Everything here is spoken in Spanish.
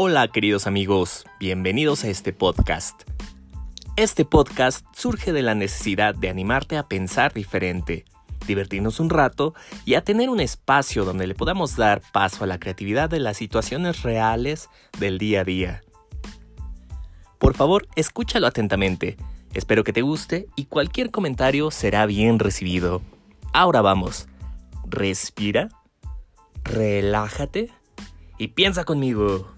Hola queridos amigos, bienvenidos a este podcast. Este podcast surge de la necesidad de animarte a pensar diferente, divertirnos un rato y a tener un espacio donde le podamos dar paso a la creatividad de las situaciones reales del día a día. Por favor, escúchalo atentamente. Espero que te guste y cualquier comentario será bien recibido. Ahora vamos. Respira, relájate y piensa conmigo.